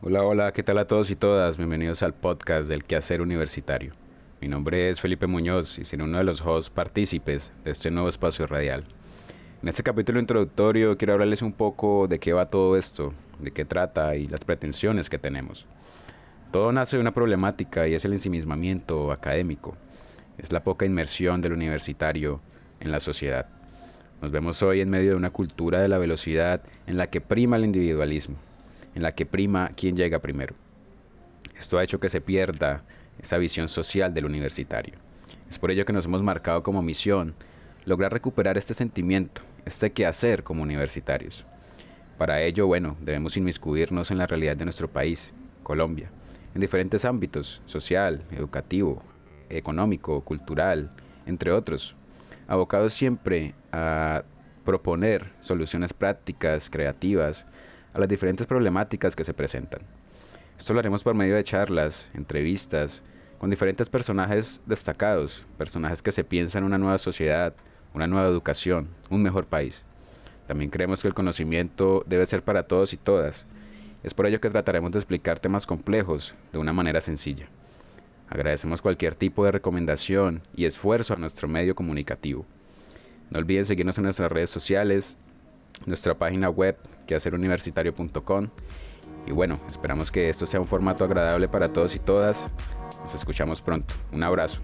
Hola, hola, ¿qué tal a todos y todas? Bienvenidos al podcast del Quehacer Universitario. Mi nombre es Felipe Muñoz y seré uno de los hosts partícipes de este nuevo espacio radial. En este capítulo introductorio quiero hablarles un poco de qué va todo esto, de qué trata y las pretensiones que tenemos. Todo nace de una problemática y es el ensimismamiento académico. Es la poca inmersión del universitario en la sociedad. Nos vemos hoy en medio de una cultura de la velocidad en la que prima el individualismo en la que prima quién llega primero. Esto ha hecho que se pierda esa visión social del universitario. Es por ello que nos hemos marcado como misión lograr recuperar este sentimiento, este quehacer como universitarios. Para ello, bueno, debemos inmiscuirnos en la realidad de nuestro país, Colombia, en diferentes ámbitos, social, educativo, económico, cultural, entre otros, abocados siempre a proponer soluciones prácticas, creativas, a las diferentes problemáticas que se presentan. Esto lo haremos por medio de charlas, entrevistas, con diferentes personajes destacados, personajes que se piensan en una nueva sociedad, una nueva educación, un mejor país. También creemos que el conocimiento debe ser para todos y todas. Es por ello que trataremos de explicar temas complejos de una manera sencilla. Agradecemos cualquier tipo de recomendación y esfuerzo a nuestro medio comunicativo. No olviden seguirnos en nuestras redes sociales, nuestra página web quehaceruniversitario.com. Y bueno, esperamos que esto sea un formato agradable para todos y todas. Nos escuchamos pronto. Un abrazo.